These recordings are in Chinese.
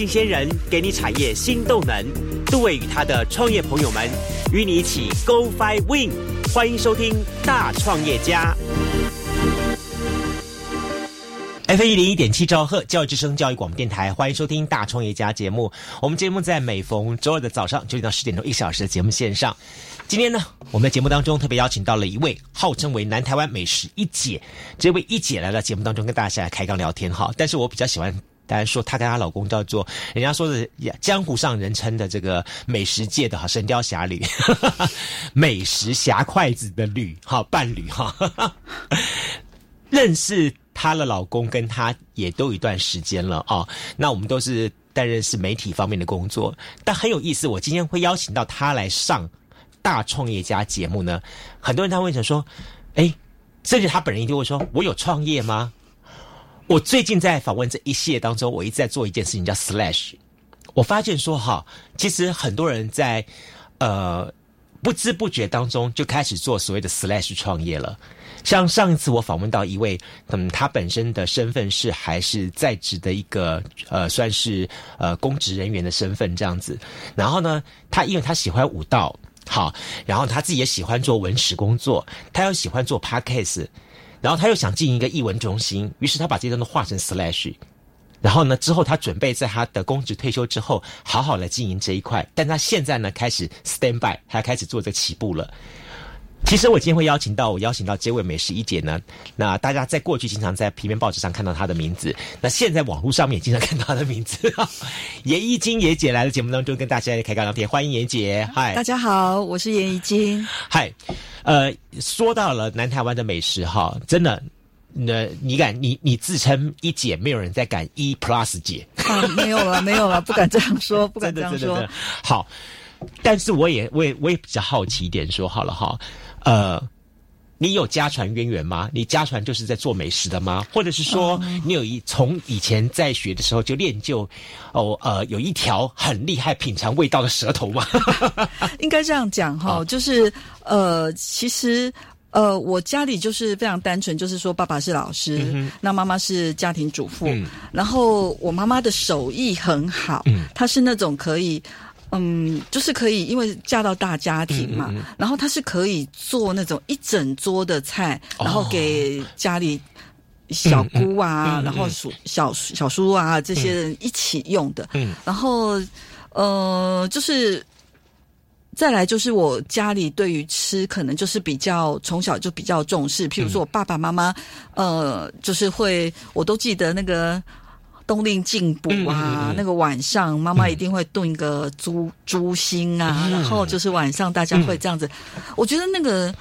新鲜人给你产业新动能。杜伟与他的创业朋友们与你一起 Go Fly Win，欢迎收听大创业家。F 一零一点七兆赫教育之声教育广播电台，欢迎收听大创业家节目。我们节目在每逢周二的早上九点到十点钟一小时的节目线上。今天呢，我们的节目当中特别邀请到了一位号称为南台湾美食一姐，这位一姐来到节目当中跟大家来开刚聊天哈。但是我比较喜欢但是说她跟她老公叫做人家说的江湖上人称的这个美食界的哈神雕侠侣，美食侠筷子的侣哈伴侣哈。认识她的老公跟她也都一段时间了啊。那我们都是担任是媒体方面的工作，但很有意思，我今天会邀请到她来上。大创业家节目呢，很多人他会想说，哎，甚至他本人一定会说：“我有创业吗？”我最近在访问这一系列当中，我一直在做一件事情，叫 Slash。我发现说，哈，其实很多人在呃不知不觉当中就开始做所谓的 Slash 创业了。像上一次我访问到一位，嗯，他本身的身份是还是在职的一个呃，算是呃公职人员的身份这样子。然后呢，他因为他喜欢舞蹈。好，然后他自己也喜欢做文史工作，他又喜欢做 podcast，然后他又想经营一个译文中心，于是他把这些都画成 slash，然后呢，之后他准备在他的公职退休之后，好好来经营这一块，但他现在呢，开始 stand by，他开始做这起步了。其实我今天会邀请到我邀请到这位美食一姐呢，那大家在过去经常在平面报纸上看到她的名字，那现在网络上面也经常看到她的名字。严一金严姐来的节目当中跟大家开个聊天，欢迎严姐，嗨，大家好，我是严一金，嗨，呃，说到了南台湾的美食哈，真的，那你敢你你自称一姐，没有人再敢一 plus 姐啊，没有了没有了，不敢这样说，不敢这样说。好，但是我也我也我也比较好奇一点，说好了哈。呃，你有家传渊源吗？你家传就是在做美食的吗？或者是说，你有一从以前在学的时候就练就哦呃，有一条很厉害品尝味道的舌头吗？应该这样讲哈，就是呃，其实呃，我家里就是非常单纯，就是说爸爸是老师，那妈妈是家庭主妇，然后我妈妈的手艺很好，她是那种可以。嗯，就是可以，因为嫁到大家庭嘛，然后他是可以做那种一整桌的菜，然后给家里小姑啊，然后叔小小叔啊这些人一起用的。嗯，然后呃，就是再来就是我家里对于吃可能就是比较从小就比较重视，譬如说我爸爸妈妈呃，就是会我都记得那个。冬令进补啊，那个晚上妈妈一定会炖一个猪猪心啊，然后就是晚上大家会这样子。我觉得那个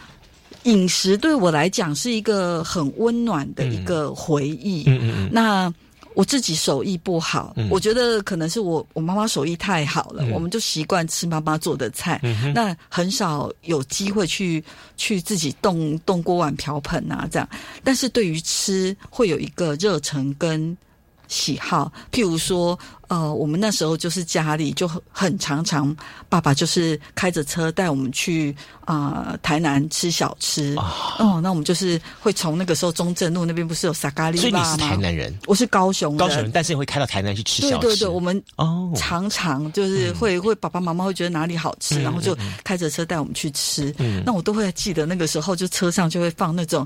饮食对我来讲是一个很温暖的一个回忆。嗯嗯那我自己手艺不好，我觉得可能是我我妈妈手艺太好了，我们就习惯吃妈妈做的菜，那很少有机会去去自己动动锅碗瓢盆啊这样。但是对于吃，会有一个热忱跟。喜好，譬如说，呃，我们那时候就是家里就很很常常，爸爸就是开着车带我们去啊台南吃小吃。哦，那我们就是会从那个时候中正路那边不是有沙咖喱所以你是台南人，我是高雄高雄人，但是你会开到台南去吃小吃。对对对，我们哦常常就是会会爸爸妈妈会觉得哪里好吃，然后就开着车带我们去吃。嗯那我都会记得那个时候，就车上就会放那种。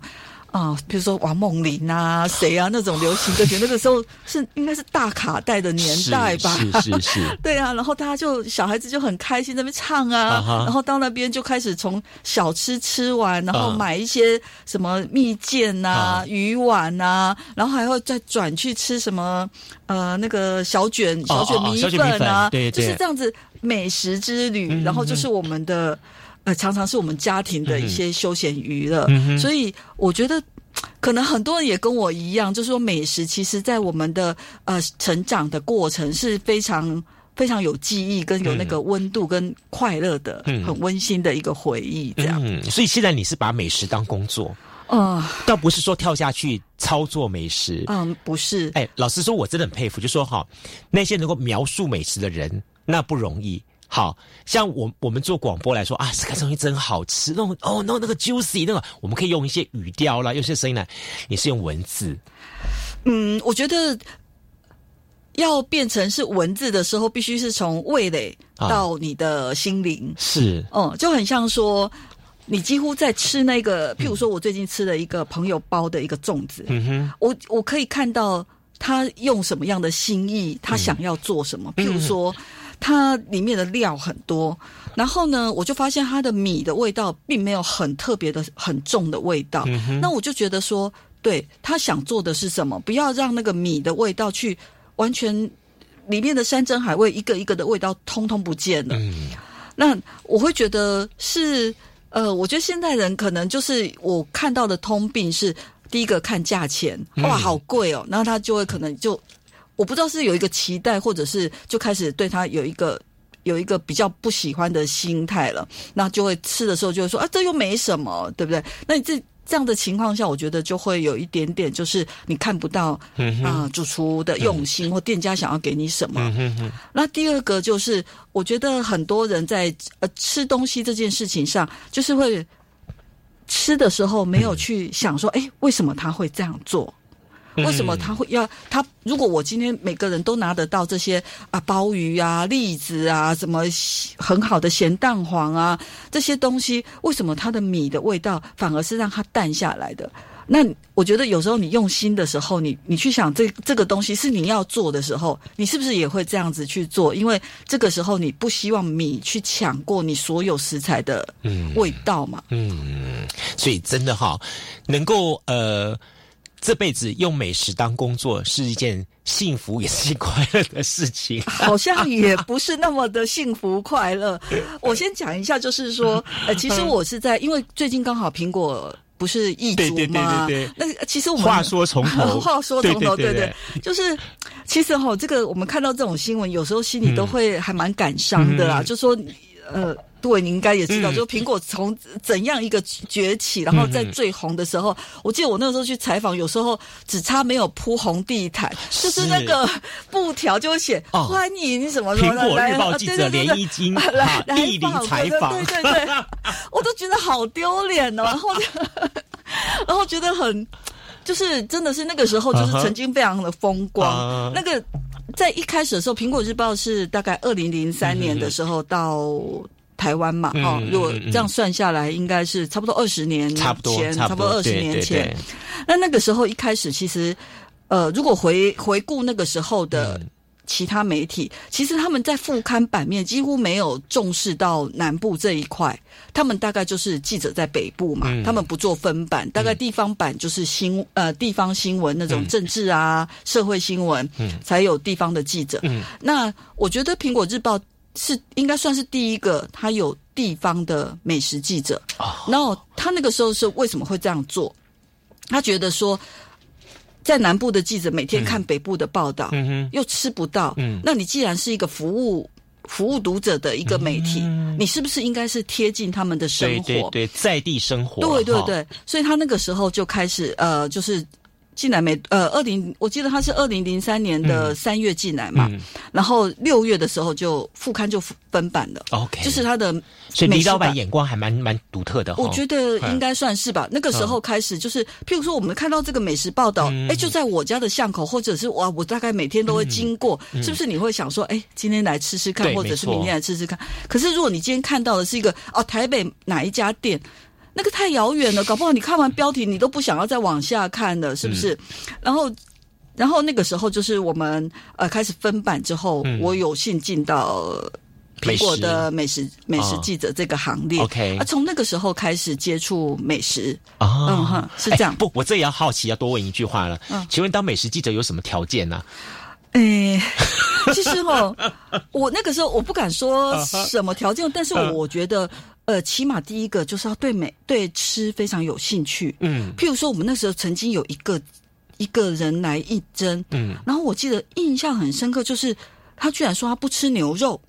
啊，比如说王梦玲啊，谁啊，那种流行歌曲，那个时候是应该是大卡带的年代吧？是是是，对啊，然后大家就小孩子就很开心在那边唱啊，然后到那边就开始从小吃吃完，然后买一些什么蜜饯呐、鱼丸呐，然后还会再转去吃什么呃那个小卷小卷米粉啊，对，就是这样子美食之旅，然后就是我们的。呃，常常是我们家庭的一些休闲娱乐，所以我觉得可能很多人也跟我一样，就是说美食其实，在我们的呃成长的过程是非常非常有记忆跟有那个温度跟快乐的，很温馨的一个回忆。这样，所以现在你是把美食当工作，嗯，倒不是说跳下去操作美食，嗯，不是。哎，老实说，我真的很佩服，就说哈，那些能够描述美食的人，那不容易。好像我我们做广播来说啊，这个东西真好吃，那种哦，那那个 juicy 那个，我们可以用一些语调啦，用些声音来，你是用文字。嗯，我觉得要变成是文字的时候，必须是从味蕾到你的心灵，是，嗯，就很像说，你几乎在吃那个，譬如说我最近吃了一个朋友包的一个粽子，嗯哼，我我可以看到他用什么样的心意，他想要做什么，譬如说，它里面的料很多，然后呢，我就发现它的米的味道并没有很特别的很重的味道，那我就觉得说，对他想做的是什么，不要让那个米的味道去。完全里面的山珍海味，一个一个的味道通通不见了。嗯，那我会觉得是呃，我觉得现代人可能就是我看到的通病是第一个看价钱，哇，好贵哦，然后他就会可能就我不知道是有一个期待，或者是就开始对他有一个有一个比较不喜欢的心态了，那就会吃的时候就会说啊，这又没什么，对不对？那你这。这样的情况下，我觉得就会有一点点，就是你看不到啊，主厨的用心或店家想要给你什么。那第二个就是，我觉得很多人在呃吃东西这件事情上，就是会吃的时候没有去想说，哎，为什么他会这样做？为什么他会要他？如果我今天每个人都拿得到这些啊鲍鱼啊栗子啊什么很好的咸蛋黄啊这些东西，为什么它的米的味道反而是让它淡下来的？那我觉得有时候你用心的时候，你你去想这这个东西是你要做的时候，你是不是也会这样子去做？因为这个时候你不希望米去抢过你所有食材的味道嘛。嗯，所以真的哈，能够呃。这辈子用美食当工作是一件幸福也是快乐的事情，好像也不是那么的幸福快乐。我先讲一下，就是说，呃，其实我是在，因为最近刚好苹果不是异族吗？那其实我们话说从头，话说从头，对对，就是其实哈，这个我们看到这种新闻，有时候心里都会还蛮感伤的啦，就说呃。对，你应该也知道，就苹果从怎样一个崛起，然后在最红的时候，我记得我那个时候去采访，有时候只差没有铺红地毯，就是那个布条就会写欢迎什么什么。苹果日报记者连一金来莅临采访，对对对，我都觉得好丢脸哦，然后然后觉得很，就是真的是那个时候，就是曾经非常的风光。那个在一开始的时候，苹果日报是大概二零零三年的时候到。台湾嘛，哦，如果这样算下来，应该是差不多二十年前，差不多二十年前。那那个时候一开始，其实，呃，如果回回顾那个时候的其他媒体，其实他们在副刊版面几乎没有重视到南部这一块。他们大概就是记者在北部嘛，他们不做分版，大概地方版就是新呃地方新闻那种政治啊、社会新闻，才有地方的记者。那我觉得苹果日报。是应该算是第一个，他有地方的美食记者。然后他那个时候是为什么会这样做？他觉得说，在南部的记者每天看北部的报道，又吃不到。嗯那你既然是一个服务服务读者的一个媒体，你是不是应该是贴近他们的生活？对对，在地生活。对对对，所以他那个时候就开始呃，就是。进来没？呃，二零，我记得他是二零零三年的三月进来嘛，然后六月的时候就副刊就分版了。OK，就是他的，所以李老板眼光还蛮蛮独特的。我觉得应该算是吧。那个时候开始，就是譬如说我们看到这个美食报道，哎，就在我家的巷口，或者是哇，我大概每天都会经过，是不是？你会想说，哎，今天来吃吃看，或者是明天来吃吃看。可是如果你今天看到的是一个哦，台北哪一家店？那个太遥远了，搞不好你看完标题，你都不想要再往下看了，是不是？然后，然后那个时候就是我们呃开始分版之后，我有幸进到苹果的美食美食记者这个行列。OK，啊，从那个时候开始接触美食啊，嗯哼，是这样。不，我这也要好奇，要多问一句话了。嗯，请问当美食记者有什么条件呢？哎，其实哦，我那个时候我不敢说什么条件，但是我觉得。呃，起码第一个就是要对美对吃非常有兴趣。嗯，譬如说，我们那时候曾经有一个一个人来应征，嗯，然后我记得印象很深刻，就是他居然说他不吃牛肉，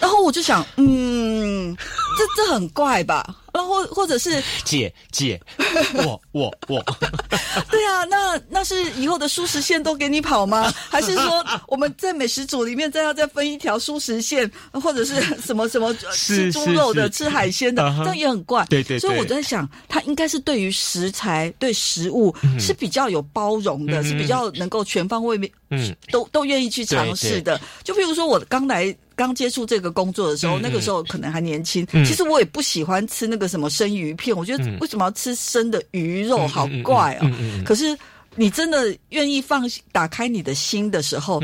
然后我就想，嗯，这这很怪吧？然后或者是姐姐，我我我，对啊，那那是以后的素食线都给你跑吗？还是说我们在美食组里面再要再分一条素食线，或者是什么什么吃猪肉的、吃海鲜的，这样也很怪。对对，所以我在想，他应该是对于食材、对食物是比较有包容的，是比较能够全方位面，嗯，都都愿意去尝试的。就比如说，我刚来。刚接触这个工作的时候，那个时候可能还年轻。其实我也不喜欢吃那个什么生鱼片，我觉得为什么要吃生的鱼肉，好怪啊！可是你真的愿意放打开你的心的时候，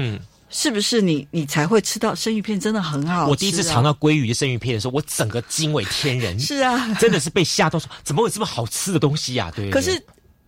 是不是你你才会吃到生鱼片？真的很好。我第一次尝到鲑鱼的生鱼片的时候，我整个惊为天人。是啊，真的是被吓到，说怎么有这么好吃的东西呀？对。可是。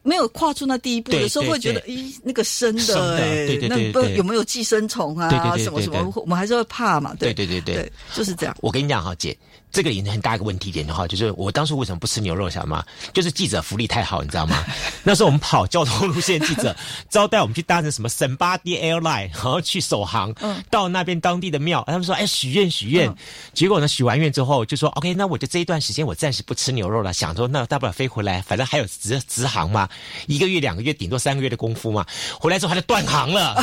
没有跨出那第一步的时候，会觉得，咦，那个生的，哎，那不有没有寄生虫啊？什么什么，我们还是会怕嘛？对对对对，就是这样。我跟你讲哈，姐。这个也很大一个问题点的话，就是我当初为什么不吃牛肉，晓得吗？就是记者福利太好，你知道吗？那时候我们跑交通路线，记者招待我们去搭乘什么圣巴迪 airline，然后去首航，到那边当地的庙，他们说哎许愿许愿，结果呢许完愿之后就说 OK，那我就这一段时间我暂时不吃牛肉了，想说那大不了飞回来，反正还有直直航嘛，一个月两个月顶多三个月的功夫嘛，回来之后他就断航了。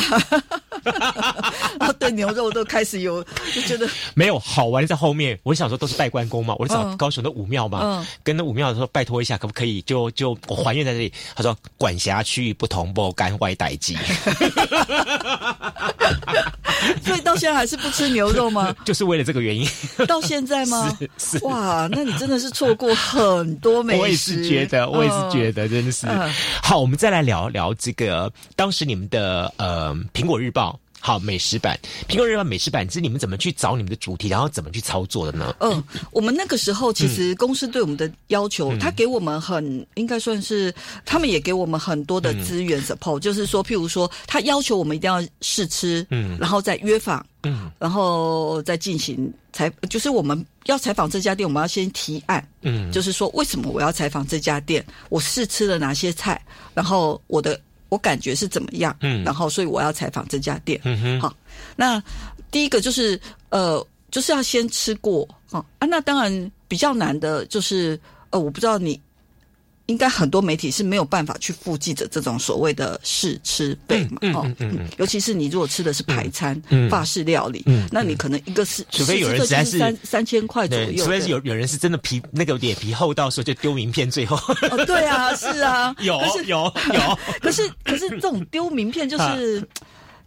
然 后对牛肉都开始有就觉得 没有好玩在后面。我想说都是拜关公嘛，我就找高雄的武庙嘛，跟那武庙说拜托一下，可不可以就就我还愿在这里？他说管辖区域不同，不干外代机。所以到现在还是不吃牛肉吗？就是为了这个原因。到现在吗？是是哇，那你真的是错过很多美食。我也是觉得，我也是觉得，真的是。好，我们再来聊聊这个当时你们的呃苹果日报。好，美食版。苹果日报美食版，是你们怎么去找你们的主题，然后怎么去操作的呢？嗯，我们那个时候其实公司对我们的要求，他给我们很应该算是，他们也给我们很多的资源 support，就是说，譬如说，他要求我们一定要试吃，嗯，然后再约访，嗯，然后再进行采，就是我们要采访这家店，我们要先提案，嗯，就是说为什么我要采访这家店，我试吃了哪些菜，然后我的。我感觉是怎么样？嗯，然后所以我要采访这家店。嗯哼，好，那第一个就是呃，就是要先吃过啊。啊，那当然比较难的就是呃，我不知道你。应该很多媒体是没有办法去付记者这种所谓的试吃费嘛？哦，尤其是你如果吃的是排餐、法式料理，那你可能一个是除非有人实在是三三千块左右，除非是有有人是真的皮那个脸皮厚到说就丢名片，最后。哦对啊，是啊，有 有有，可是 可是这种丢名片就是。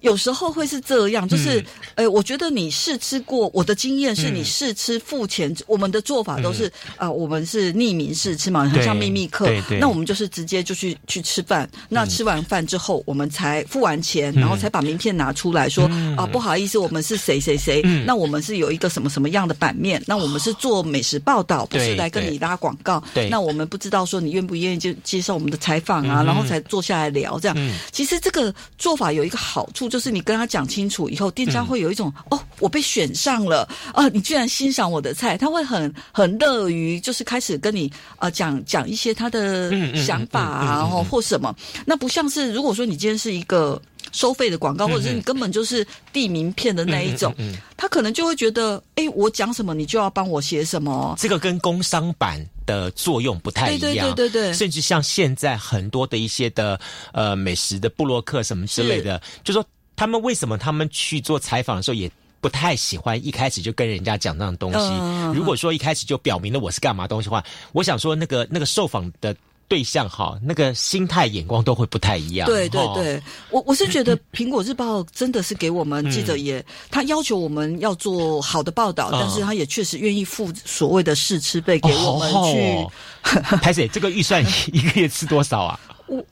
有时候会是这样，就是，呃，我觉得你试吃过，我的经验是你试吃付钱，我们的做法都是，啊，我们是匿名试吃嘛，很像秘密课，那我们就是直接就去去吃饭，那吃完饭之后，我们才付完钱，然后才把名片拿出来说，啊，不好意思，我们是谁谁谁，那我们是有一个什么什么样的版面，那我们是做美食报道，不是来跟你拉广告，那我们不知道说你愿不愿意就接受我们的采访啊，然后才坐下来聊这样。其实这个做法有一个好处。就是你跟他讲清楚以后，店家会有一种哦，我被选上了啊！你居然欣赏我的菜，他会很很乐于就是开始跟你啊讲讲一些他的想法啊，或或什么。那不像是如果说你今天是一个收费的广告，或者是你根本就是递名片的那一种，他可能就会觉得，哎，我讲什么你就要帮我写什么。这个跟工商版的作用不太一样，对对对对，甚至像现在很多的一些的呃美食的布洛克什么之类的，就说。他们为什么他们去做采访的时候也不太喜欢一开始就跟人家讲那种东西？如果说一开始就表明了我是干嘛东西的话，我想说那个那个受访的对象哈，那个心态眼光都会不太一样。对对对，我我是觉得 苹果日报真的是给我们记者也，他要求我们要做好的报道，但是他也确实愿意付所谓的试吃费给我们去。拍谁？这个预算一个月吃多少啊？我。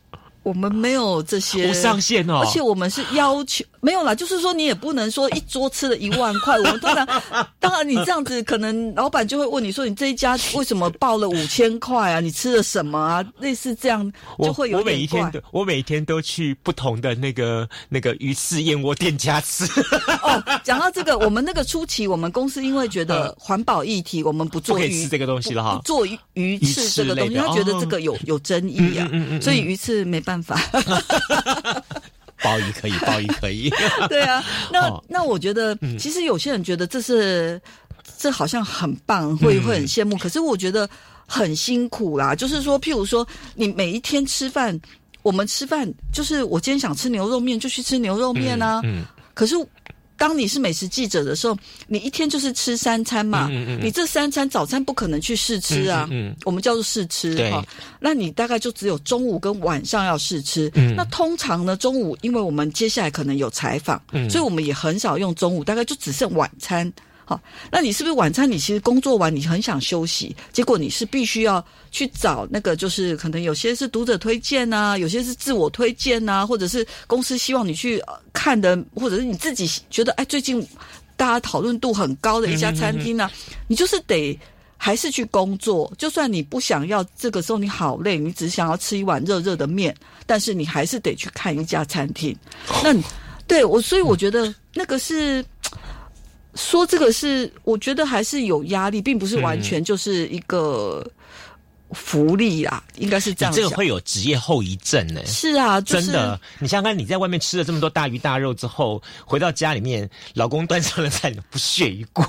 我们没有这些不上限哦，而且我们是要求没有啦，就是说你也不能说一桌吃了一万块。我们当然，当然你这样子，可能老板就会问你说，你这一家为什么报了五千块啊？你吃了什么啊？类似这样就会有我每一天都我每天都去不同的那个那个鱼翅燕窝店家吃。哦，讲到这个，我们那个初期，我们公司因为觉得 环保议题，我们不做鱼这个东西了哈，做鱼翅这个东西，他觉得这个有有争议啊，所以鱼翅没办。办法，鲍鱼可以，鲍鱼可以。对啊，那那我觉得，其实有些人觉得这是这好像很棒，会会很羡慕。可是我觉得，很辛苦啦。就是说，譬如说，你每一天吃饭，我们吃饭就是我今天想吃牛肉面，就去吃牛肉面啊。嗯，可是。当你是美食记者的时候，你一天就是吃三餐嘛，你这三餐早餐不可能去试吃啊，我们叫做试吃哈。那你大概就只有中午跟晚上要试吃。那通常呢，中午因为我们接下来可能有采访，所以我们也很少用中午，大概就只剩晚餐。好，那你是不是晚餐？你其实工作完，你很想休息，结果你是必须要去找那个，就是可能有些是读者推荐呐，有些是自我推荐呐，或者是公司希望你去看的，或者是你自己觉得哎，最近大家讨论度很高的一家餐厅呢，你就是得还是去工作。就算你不想要这个时候你好累，你只想要吃一碗热热的面，但是你还是得去看一家餐厅。那对我，所以我觉得那个是。说这个是，我觉得还是有压力，并不是完全就是一个福利啊，应该是这样。这个会有职业后遗症呢？是啊，真的。你想想看，你在外面吃了这么多大鱼大肉之后，回到家里面，老公端上了菜，你不屑一顾。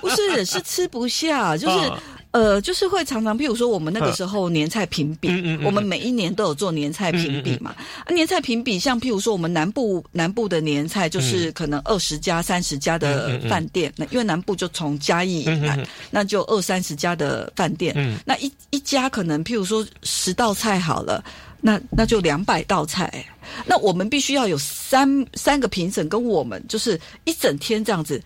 不是，是吃不下，就是。呃，就是会常常，譬如说，我们那个时候年菜评比，我们每一年都有做年菜评比嘛。啊年菜评比，像譬如说，我们南部南部的年菜，就是可能二十家、三十家的饭店，那因为南部就从嘉义来，那就二三十家的饭店，那一一家可能譬如说十道菜好了，那那就两百道菜，那我们必须要有三三个评审跟我们，就是一整天这样子。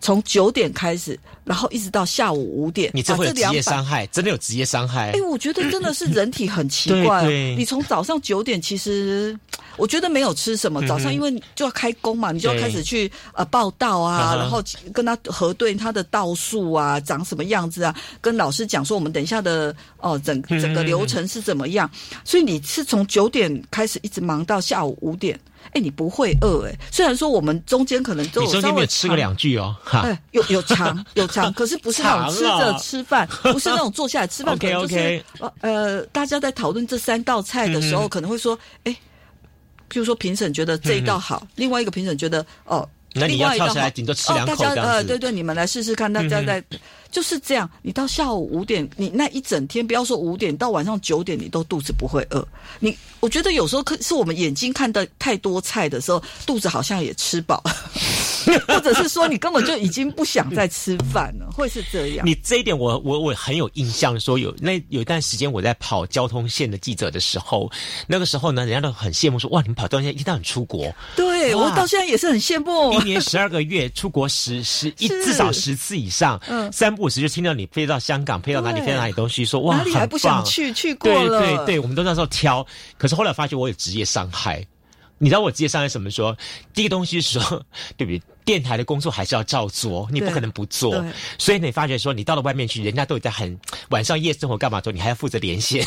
从九点开始，然后一直到下午五点，你这会职业伤害，真的有职业伤害。哎，我觉得真的是人体很奇怪。你从早上九点，其实我觉得没有吃什么。早上因为就要开工嘛，你就要开始去呃报道啊，然后跟他核对他的道数啊，长什么样子啊，跟老师讲说我们等一下的哦整整个流程是怎么样。所以你是从九点开始一直忙到下午五点。哎，你不会饿哎？虽然说我们中间可能都有稍微吃个两句哦，哈，有有尝有尝，可是不是那种 吃着吃饭，不是那种坐下来吃饭。OK OK，呃，大家在讨论这三道菜的时候，可能会说，哎，譬如说评审觉得这一道好，另外一个评审觉得哦，那你要跳起来顶多吃两口呃，对对，你们来试试看，大家在。就是这样，你到下午五点，你那一整天，不要说五点到晚上九点，你都肚子不会饿。你我觉得有时候可是我们眼睛看的太多菜的时候，肚子好像也吃饱，或者是说你根本就已经不想再吃饭了，会是这样。你这一点我我我很有印象，说有那有一段时间我在跑交通线的记者的时候，那个时候呢，人家都很羡慕说哇，你们跑交通线一定很出国。对我到现在也是很羡慕，一年十二个月出国十十一至少十次以上，嗯，三不。五时就听到你飞到香港，飞到哪里，飞到哪里东西，说哇，哪里还不想去？去过了，对对对，我们都那时候挑。可是后来发现我有职业伤害，你知道我职业伤害什么？说第一个东西是说，对不对？电台的工作还是要照做，你不可能不做。所以你发觉说，你到了外面去，人家都在很晚上夜生活干嘛做，你还要负责连线，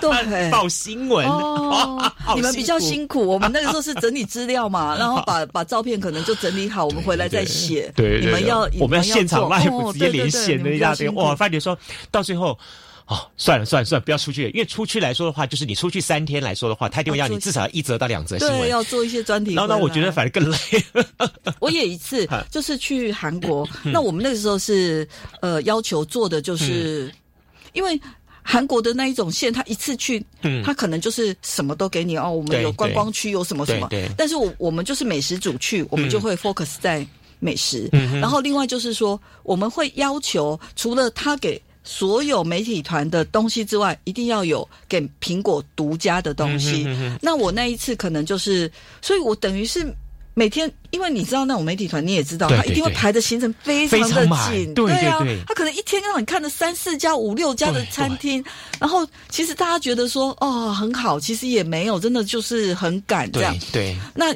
对，报新闻。哦，你们比较辛苦，我们那个时候是整理资料嘛，然后把把照片可能就整理好，我们回来再写。对，你们要我们要现场 live 直接连线的一大堆。哇，发觉说到最后。哦，算了算了算了，不要出去，因为出去来说的话，就是你出去三天来说的话，他一定会要你至少一则到两则新闻，要做一些专题。然后呢，我觉得反而更累。我也一次就是去韩国，那我们那个时候是呃要求做的就是，因为韩国的那一种线，他一次去，他可能就是什么都给你哦，我们有观光区，有什么什么，但是我我们就是美食组去，我们就会 focus 在美食，然后另外就是说，我们会要求除了他给。所有媒体团的东西之外，一定要有给苹果独家的东西。那我那一次可能就是，所以我等于是每天，因为你知道那种媒体团，你也知道，他一定会排的行程非常的紧，对啊，他可能一天让你看了三四家、五六家的餐厅，然后其实大家觉得说哦很好，其实也没有，真的就是很赶这样。对，那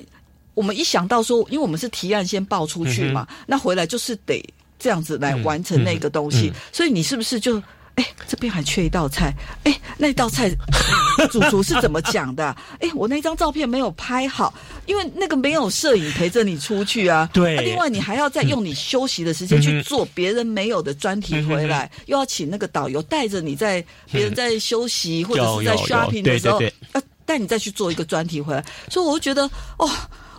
我们一想到说，因为我们是提案先报出去嘛，那回来就是得。这样子来完成那个东西，所以你是不是就哎这边还缺一道菜？哎那道菜 主厨是怎么讲的？哎我那张照片没有拍好，因为那个没有摄影陪着你出去啊。对，另外你还要再用你休息的时间去做别人没有的专题回来，又要请那个导游带着你在别人在休息或者是在 shopping 的时候，要带你再去做一个专题回来。所以我就觉得哦。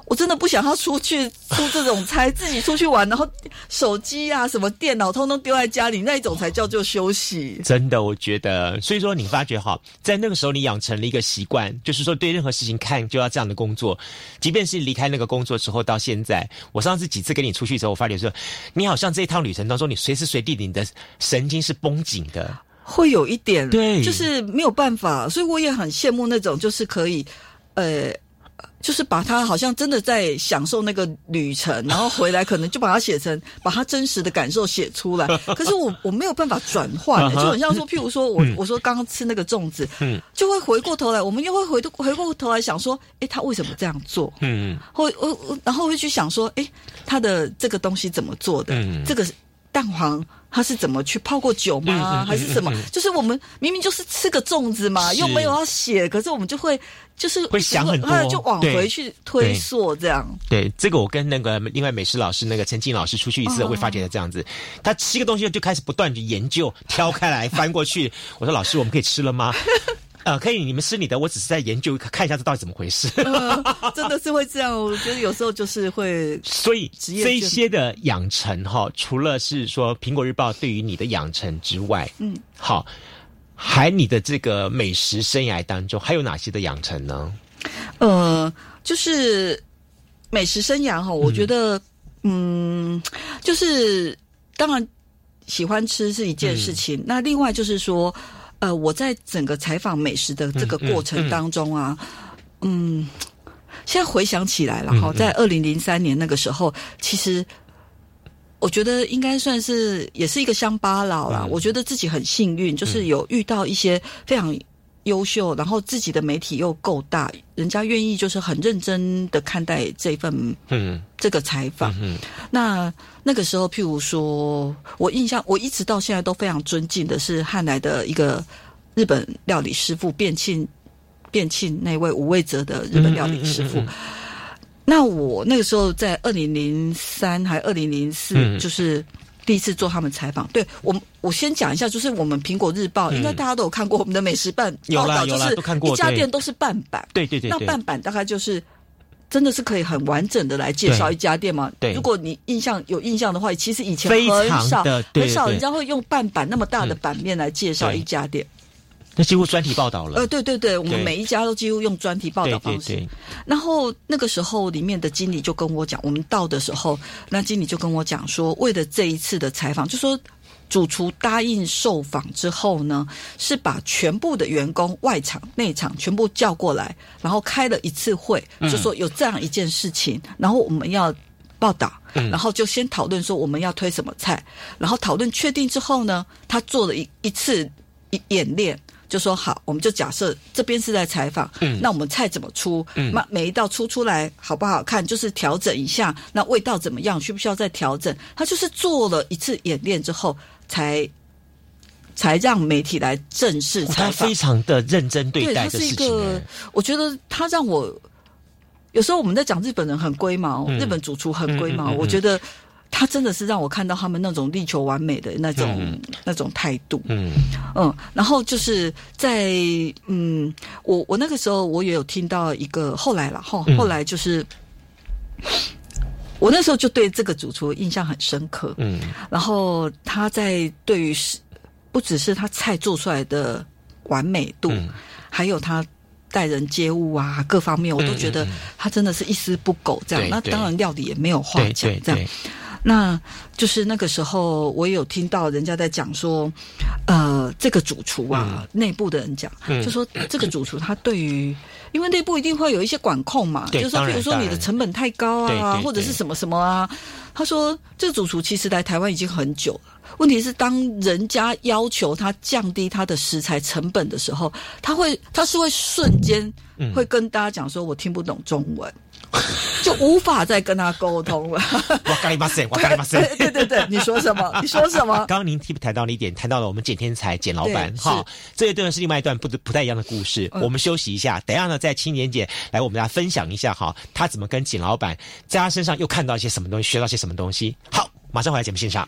我真的不想要出去 出这种差，自己出去玩，然后手机啊、什么电脑通通丢在家里，那一种才叫做休息。真的，我觉得，所以说你发觉哈，在那个时候你养成了一个习惯，就是说对任何事情看就要这样的工作，即便是离开那个工作之后到现在，我上次几次跟你出去之后，我发觉说，你好像这一趟旅程当中，你随时随地你的神经是绷紧的，会有一点对，就是没有办法，所以我也很羡慕那种就是可以，呃。就是把他好像真的在享受那个旅程，然后回来可能就把它写成，把他真实的感受写出来。可是我我没有办法转换，就很像说，譬如说我我说刚刚吃那个粽子，嗯，就会回过头来，我们又会回回过头来想说，哎，他为什么这样做？嗯，会我然后会去想说，哎，他的这个东西怎么做的？嗯这个蛋黄。它是怎么去泡过酒吗？还是什么？就是我们明明就是吃个粽子嘛，又没有要写，可是我们就会就是会想很多，就往回去推溯这样。对，这个我跟那个另外美食老师那个陈静老师出去一次，会发觉这样子。他吃个东西就开始不断去研究，挑开来翻过去。我说老师，我们可以吃了吗？呃，可以，你们吃你的，我只是在研究看一下这到底怎么回事。真的是会这样，我觉得有时候就是会。所以这些的养成哈，除了是说苹果日报对于你的养成之外，嗯，好，还你的这个美食生涯当中还有哪些的养成呢？呃，就是美食生涯哈，我觉得，嗯，就是当然喜欢吃是一件事情，那另外就是说。呃，我在整个采访美食的这个过程当中啊，嗯，现在回想起来了哈，在二零零三年那个时候，其实我觉得应该算是也是一个乡巴佬啦。我觉得自己很幸运，就是有遇到一些非常优秀，然后自己的媒体又够大，人家愿意就是很认真的看待这份嗯这个采访。嗯那那个时候，譬如说，我印象我一直到现在都非常尊敬的是汉来的一个日本料理师傅卞庆卞庆那位五味泽的日本料理师傅。那我那个时候在二零零三还二零零四，就是第一次做他们采访。对我，我先讲一下，就是我们苹果日报，应该大家都有看过我们的美食办报道，就是一家店都是半版。对对对，那半版大概就是。真的是可以很完整的来介绍一家店吗？对，如果你印象有印象的话，其实以前很少很少人家会用半版那么大的版面来介绍一家店。那几乎专题报道了。呃，对对对，我们每一家都几乎用专题报道方式。然后那个时候，里面的经理就跟我讲，我们到的时候，那经理就跟我讲说，为了这一次的采访，就说。主厨答应受访之后呢，是把全部的员工外场、内场全部叫过来，然后开了一次会，就说有这样一件事情，然后我们要报道，然后就先讨论说我们要推什么菜，然后讨论确定之后呢，他做了一一次演练，就说好，我们就假设这边是在采访，那我们菜怎么出？那每一道出出来好不好看？就是调整一下，那味道怎么样？需不需要再调整？他就是做了一次演练之后。才才让媒体来正式采访，他非常的认真对待的事情。我觉得他让我有时候我们在讲日本人很龟毛，日本主厨很龟毛。我觉得他真的是让我看到他们那种力求完美的那种那种态度。嗯嗯，然后就是在嗯，我我那个时候我也有听到一个后来了后后来就是。我那时候就对这个主厨印象很深刻，嗯，然后他在对于是不只是他菜做出来的完美度，还有他待人接物啊各方面，我都觉得他真的是一丝不苟这样。那当然料理也没有话讲这样。那就是那个时候，我也有听到人家在讲说，呃，这个主厨啊，内部的人讲，就说这个主厨他对于。因为内部一定会有一些管控嘛，就是说，比如说你的成本太高啊，或者是什么什么啊。他说，这个主厨其实来台湾已经很久了。问题是，当人家要求他降低他的食材成本的时候，他会，他是会瞬间会跟大家讲说：“我听不懂中文。” 就无法再跟他沟通了。我咖喱巴塞，我咖喱巴塞。对对对，你说什么？你说什么？刚刚您提谈到了一点，谈到了我们简天才简老板哈，这一段是另外一段不不太一样的故事。我们休息一下，等下呢，在青年姐来我们家分享一下哈，他怎么跟简老板在他身上又看到一些什么东西，学到些什么东西。好，马上回来节目现场。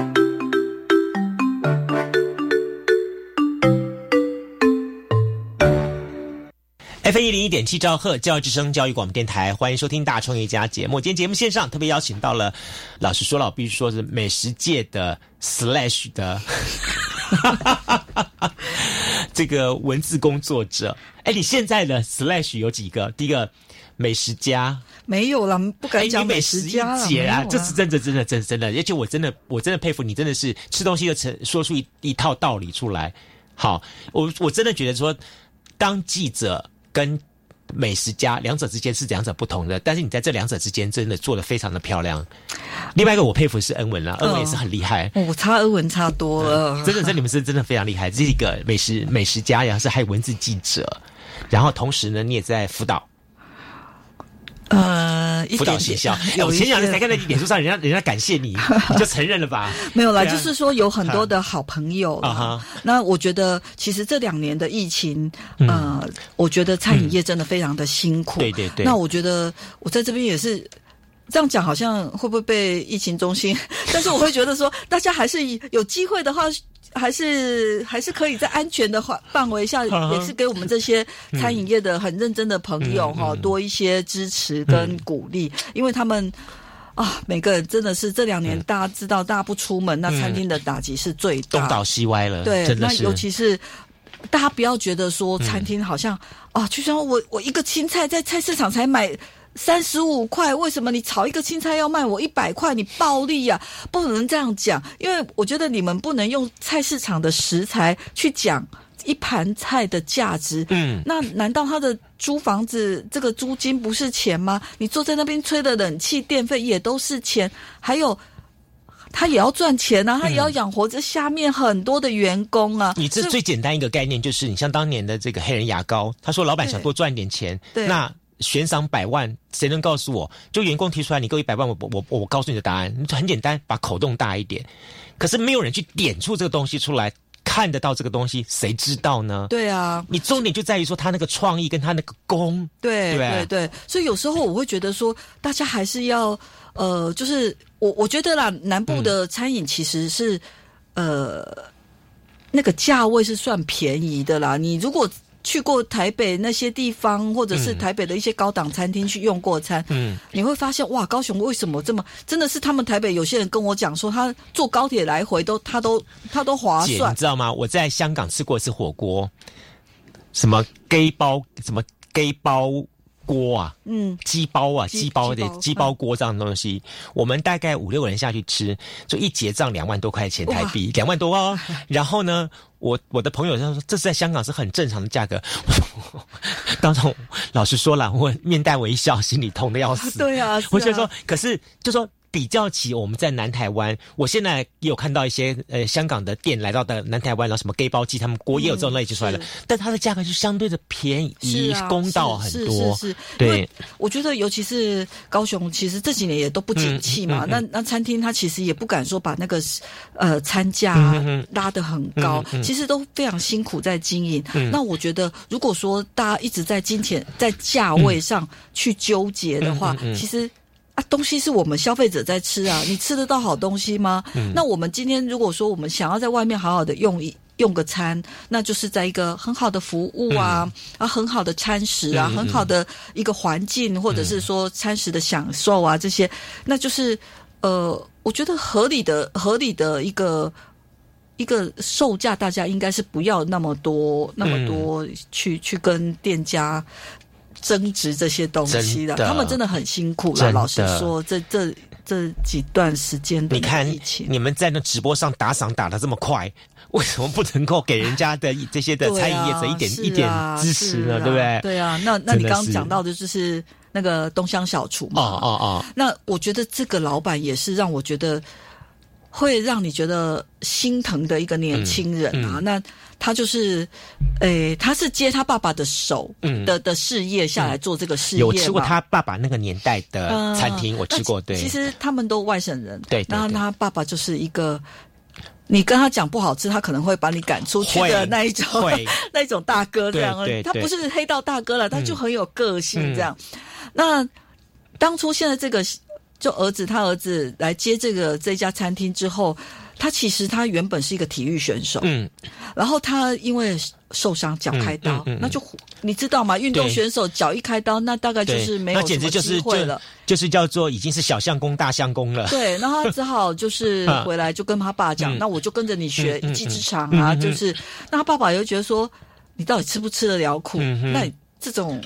F 一零一点七兆赫教育之声教育广播电台，欢迎收听大创业家节目。今天节目线上特别邀请到了，老实说了，我必须说是美食界的 Slash 的 这个文字工作者。哎，你现在的 Slash 有几个？第一个美食家没有了，不敢讲美食家姐啊，这是真的，真的，真真的。而且我真的，我真的佩服你，真的是吃东西的成说出一一套道理出来。好，我我真的觉得说当记者。跟美食家两者之间是两者不同的，但是你在这两者之间真的做的非常的漂亮。另外一个我佩服是恩文了，恩文也是很厉害，我差恩文差多了，真的，这你们是真的非常厉害。这是一个美食美食家，然后是还有文字记者，然后同时呢，你也在辅导。呃，辅导学校，我前两天才看到脸书上，人家人家感谢你，你就承认了吧？没有啦，就是说有很多的好朋友啊。那我觉得，其实这两年的疫情，呃，我觉得餐饮业真的非常的辛苦。对对对。那我觉得我在这边也是这样讲，好像会不会被疫情中心？但是我会觉得说，大家还是有机会的话。还是还是可以在安全的范范围下，也是给我们这些餐饮业的很认真的朋友哈，多一些支持跟鼓励，因为他们啊，每个人真的是这两年大家知道，大家不出门，那餐厅的打击是最东倒西歪了。对，那尤其是大家不要觉得说餐厅好像啊，就像我我一个青菜在菜市场才买。三十五块，为什么你炒一个青菜要卖我一百块？你暴利呀！不能这样讲，因为我觉得你们不能用菜市场的食材去讲一盘菜的价值。嗯，那难道他的租房子这个租金不是钱吗？你坐在那边吹的冷气、电费也都是钱，还有他也要赚钱啊，他也要养活这下面很多的员工啊。你这最简单一个概念就是，你像当年的这个黑人牙膏，他说老板想多赚点钱，那。悬赏百万，谁能告诉我？就员工提出来，你给我一百万，我我我告诉你的答案，很简单，把口洞大一点。可是没有人去点出这个东西出来，看得到这个东西，谁知道呢？对啊，你重点就在于说他那个创意跟他那个功，对对对，所以有时候我会觉得说，大家还是要呃，就是我我觉得啦，南部的餐饮其实是、呃，那个价位是算便宜的啦。你如果去过台北那些地方，或者是嗯台北的一些高档餐厅去用过餐，嗯，你会发现哇，高雄为什么这么？真的是他们台北有些人跟我讲说，他坐高铁来回都他都他都划，算你。知道吗？我在香港吃过一次火锅，什么 gay 包，什么 gay 包锅啊，嗯，鸡包啊，鸡鸡包的鸡包鸡包锅这样的东西，我们大概五六个人下去吃，就一结账两万多块钱台币，两万多哦。然后呢，我我的朋友他说这是在香港是很正常的价格，当场老实说了，我面带微笑，心里痛的要死。对啊，啊我就说，可是就说比较起我们在南台湾，我现在也有看到一些呃香港的店来到的南台湾，然后什么 gay 包鸡，他们锅也有这种类型出来的，是但它的价格就相对的便宜是啊，公道很是多。是是是，因对为我觉得尤其是高雄，其实这几年也都不景气嘛。嗯嗯嗯那那餐厅它其实也不敢说把那个呃餐价、拉得很高，其实都非常辛苦在经营。嗯那我觉得，如果说大家一直在金钱在价位上去纠结的话，其实。啊，东西是我们消费者在吃啊，你吃得到好东西吗？嗯那我们今天如果说我们想要在外面好好的用一用个餐，那就是在一个很好的服务啊，啊，很好的餐食啊，嗯嗯嗯很好的一个环境，或者是说餐食的享受啊，这些，那就是呃，我觉得合理的合理的一个。一个售价，大家应该是不要那么多、那么多去、去跟店家争执这些东西的，他们真的很辛苦了。老实说，这这这几段时间的你看疫情，你们在那直播上打赏打的这么快，为什么不能够给人家的 这些的餐饮业者一点、一点支持呢？啊对不对？对啊，那那你刚刚讲到的就是那个东乡小厨嘛。哦哦哦，那我觉得这个老板也是让我觉得会让你觉得心疼的一个年轻人啊。嗯嗯那他就是，诶，他是接他爸爸的手嗯的、的事业下来做这个事业嘛。有吃过他爸爸那个年代的呃餐厅，我吃过。对，其实他们都外省人，对对对然后他爸爸就是一个。你跟他讲不好吃，他可能会把你赶出去的那一种，那一种大哥这样对对。他不是黑道大哥了，他就很有个性嗯这样。那当初现在这个就儿子他儿子来接这个这家餐厅之后，他其实他原本是一个体育选手，嗯，然后他因为受伤脚开刀，嗯嗯嗯那就你知道吗？运动选手脚一开刀，那大概就是没有那简直就是就机会了。就是叫做已经是小相公大相公了。对，然后他只好就是 回来就跟他爸讲，嗯那我就跟着你学一技之长啊，就是那他爸爸又觉得说，你到底吃不吃得了苦？嗯那你这种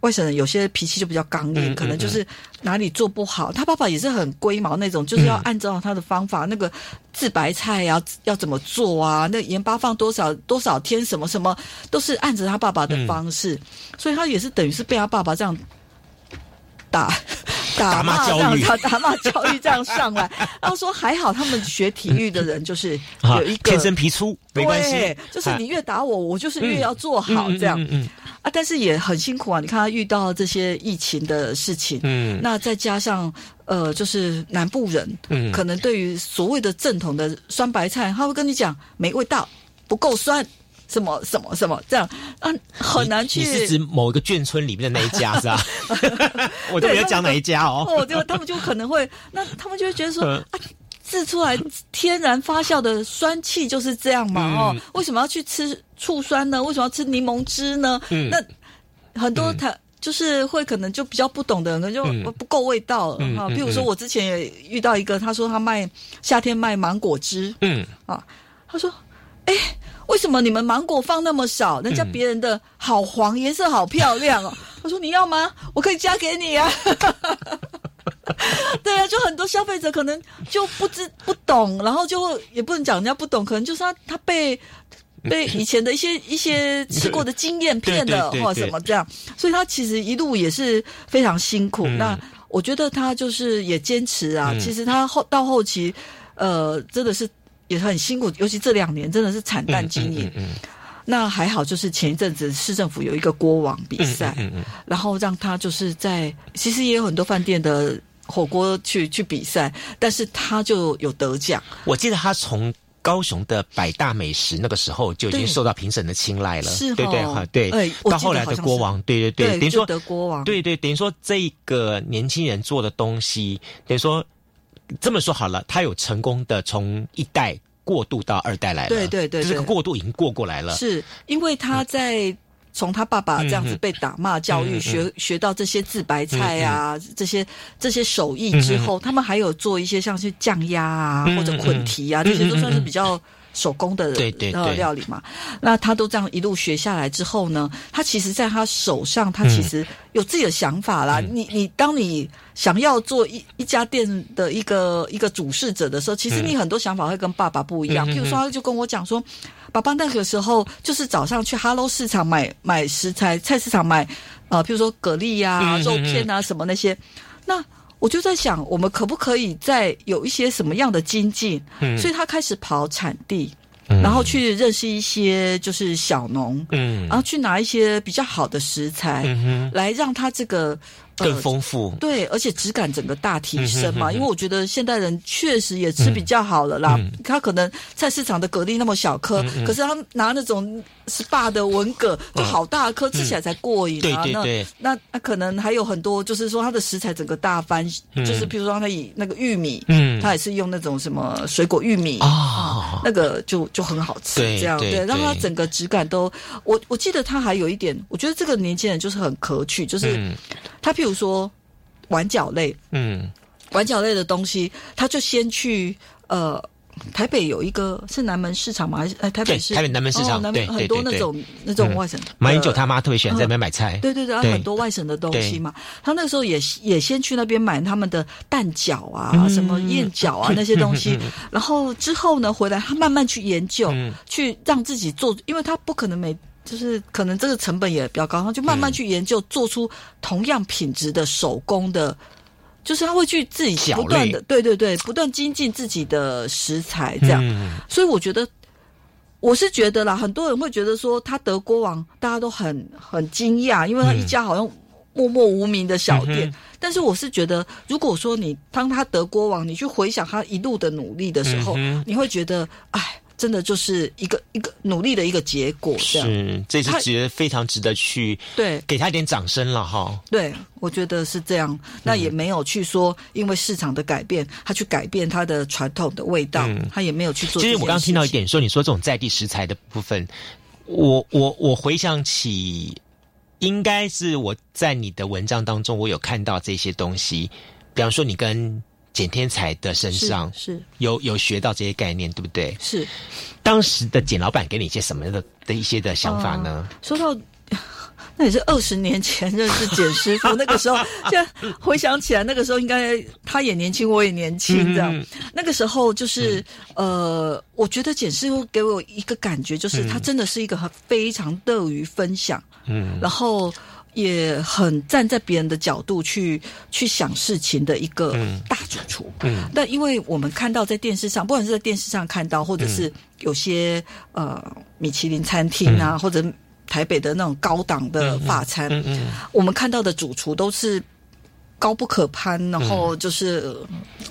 外省人有些脾气就比较刚烈，嗯嗯可能就是哪里做不好。他爸爸也是很龟毛那种，就是要按照他的方法，那个自白菜呀、要怎么做啊，那盐巴放多少多少天，什么什么都是按着他爸爸的方式，嗯所以他也是等于是被他爸爸这样打。打骂教育打打骂教育这样上来，然后说还好他们学体育的人就是 啊有一个天生皮粗，没关系对，就是你越打我，我就是越嗯要做好嗯嗯这样嗯嗯啊。但是也很辛苦啊，你看他遇到这些疫情的事情，嗯那再加上呃，就是南部人，嗯可能对于所谓的正统的酸白菜，他会跟你讲没味道，不够酸。什么什么什么这样啊，很难去。你是指某一个眷村里面的那一家是吧？我都没有讲哪一家哦。哦，就他们就可能会，那他们就会觉得说嗯 啊，制出来天然发酵的酸气就是这样嘛，哦嗯，为什么要去吃醋酸呢？为什么要吃柠檬汁呢？嗯那很多他。就是会可能就比较不懂的人，可能就嗯不够味道啊。嗯嗯譬如说，嗯我之前也遇到一个，他说他卖夏天卖芒果汁嗯，啊，他说，哎，为什么你们芒果放那么少？人家嗯别人的好黄，颜色好漂亮哦。他说你要吗？我可以加给你啊。对啊，就很多消费者可能就不知不懂，然后就也不能讲人家不懂，可能就是他他被被以前的一些 一些吃过的经验骗了或者什么这样，所以他其实一路也是非常辛苦。嗯那我觉得他就是也坚持啊，嗯其实他后到后期，呃，真的是也很辛苦，尤其这两年真的是惨淡经营。嗯那还好，就是前一阵子市政府有一个锅王比赛，嗯嗯然后让他就是在其实也有很多饭店的火锅去去比赛，但是他就有得奖。我记得他从高雄的百大美食那个时候就已经受到评审的青睐了，是对对哈对。到后来的国王，对对对，等于说德国王，对对，等于说这个年轻人做的东西，等于说这么说好了，他有成功的从一代过渡到二代来了，对对对，这个过渡已经过过来了，是因为他在。从他爸爸这样子被打骂教育，学学到这些自白菜啊，这些这些手艺之后，他们还有做一些像是酱鸭啊或者捆蹄啊，这些都算是比较。手工的呃料理嘛，那他都这样一路学下来之后呢，他其实在他手上，他其实有自己的想法啦。你你当你想要做一一家店的一个一个主事者的时候，其实你很多想法会跟爸爸不一样。譬如说，他就跟我讲说，爸爸那个时候就是早上去哈喽市场买买食材，菜市场买呃，譬如说蛤蜊呀、肉片啊什么那些，那。我就在想，我们可不可以再有一些什么样的精进？嗯，所以他开始跑产地，然后去认识一些就是小农，嗯，然后去拿一些比较好的食材，嗯来让他这个。更丰富，对，而且质感整个大提升嘛。因为我觉得现代人确实也吃比较好了啦。他可能菜市场的蛤蜊那么小颗，可是他拿那种 SPA 的文蛤就好大颗，吃起来才过瘾啊。那那那可能还有很多，就是说它的食材整个大翻，就是比如说他以那个玉米，嗯，他也是用那种什么水果玉米啊，那个就就很好吃，这样对，让它整个质感都。我我记得他还有一点，我觉得这个年轻人就是很可取，就是他譬如。如说碗饺类，嗯，碗饺类的东西，他就先去呃，台北有一个是南门市场吗？还是哎，台北是台北南门市场，对很多那种那种外省马英九他妈特别喜欢在那边买菜，对对对，很多外省的东西嘛。他那个时候也也先去那边买他们的蛋饺啊，什么燕饺啊那些东西，然后之后呢回来，他慢慢去研究，去让自己做，因为他不可能每。就是可能这个成本也比较高，他就慢慢去研究，做出同样品质的手工的，就是他会去自己不断的，对对对，不断精进自己的食材，这样。所以我觉得，我是觉得啦，很多人会觉得说他得国王，大家都很很惊讶，因为他一家好像默默无名的小店。但是我是觉得，如果说你当他得国王，你去回想他一路的努力的时候，你会觉得，哎。真的就是一个一个努力的一个结果，是，这是觉得非常值得去对给他一点掌声了哈。对，我觉得是这样。那也没有去说因为市场的改变，他去改变他的传统的味道，他也没有去做。其实我刚刚听到一点说，你说这种在地食材的部分，我我我回想起，应该是我在你的文章当中，我有看到这些东西，比方说你跟。简天才的身上是有有学到这些概念，对不对？是当时的简老板给你一些什么样的的一些的想法呢？说到 那也是二十年前认识简师傅，那个时候现在回想起来，那个时候应该他也年轻，我也年轻，这样。那个时候就是呃，我觉得简师傅给我一个感觉，就是他真的是一个非常乐于分享，嗯，然后。也很站在别人的角度去去想事情的一个大主厨。嗯，但因为我们看到在电视上，不管是在电视上看到，或者是有些呃米其林餐厅啊，或者台北的那种高档的法餐，嗯我们看到的主厨都是高不可攀，然后就是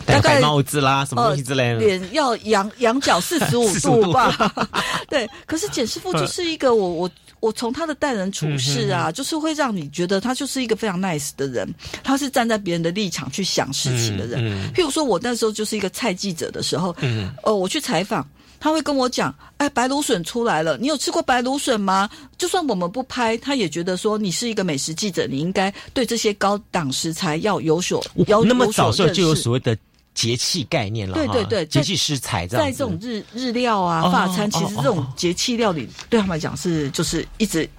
大概帽子啦什么东西之类的，脸要仰仰角四十五度吧。对，可是简师傅就是一个我我。我从他的待人处事啊，就是会让你觉得他就是一个非常 nice 的人，他是站在别人的立场去想事情的人。譬如说，我那时候就是一个菜记者的时候，哦，我去采访，他会跟我讲：“哎，白芦笋出来了，你有吃过白芦笋吗？”就算我们不拍，他也觉得说你是一个美食记者，你应该对这些高档食材要有所要那么早时候就有所谓的。节气概念了，对对对，节气食材在这种日日料啊、法餐，其实这种节气料理对他们来讲是就是一直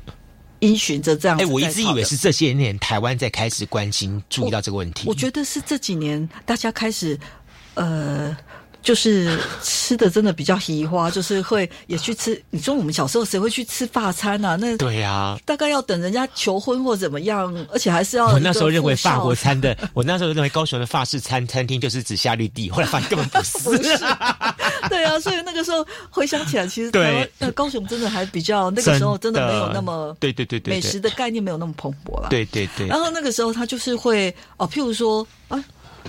因循着这样。哎，我一直以为是这些年台湾在开始关心、注意到这个问题。我觉得是这几年大家开始，呃。就是吃的真的比较喜花，就是会也去吃。你说我们小时候谁会去吃法餐啊？那对呀，大概要等人家求婚或怎么样，而且还是要。我那时候认为法国餐的，我那时候认为高雄的法式餐餐厅就是指夏绿蒂，后来发现根本 不是。对啊，所以那个时候回想起来，其实台湾高雄真的还比较那个时候真的没有那么对对对对美食的概念没有那么蓬勃了。对对对。然后那个时候他就是会哦，譬如说啊。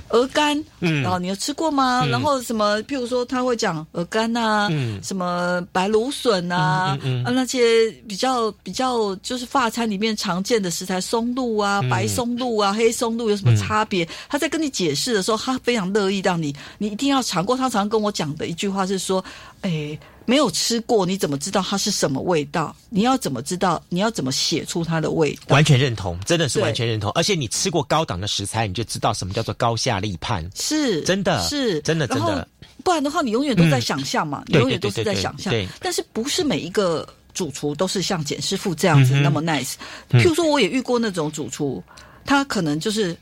鹅肝，嗯然后你有吃过吗？嗯然后什么，譬如说他会讲鹅肝呐、嗯什么白芦笋啊，嗯啊那些比较比较就是法餐里面常见的食材，松露啊、嗯白松露啊、黑松露有什么差别？他在跟你解释的时候，他非常乐意让你，你一定要尝过。他常常跟我讲的一句话是说，哎。没有吃过，你怎么知道它是什么味道？你要怎么知道？你要怎么写出它的味道？完全认同，真的是完全认同。而且你吃过高档的食材，你就知道什么叫做高下立判。是真的是真的真的不然的话，你永远都在想象嘛，嗯你永远都是在想象对。但是不是每一个主厨都是像简师傅这样子嗯那么 nice？嗯譬如说，我也遇过那种主厨，他可能就是。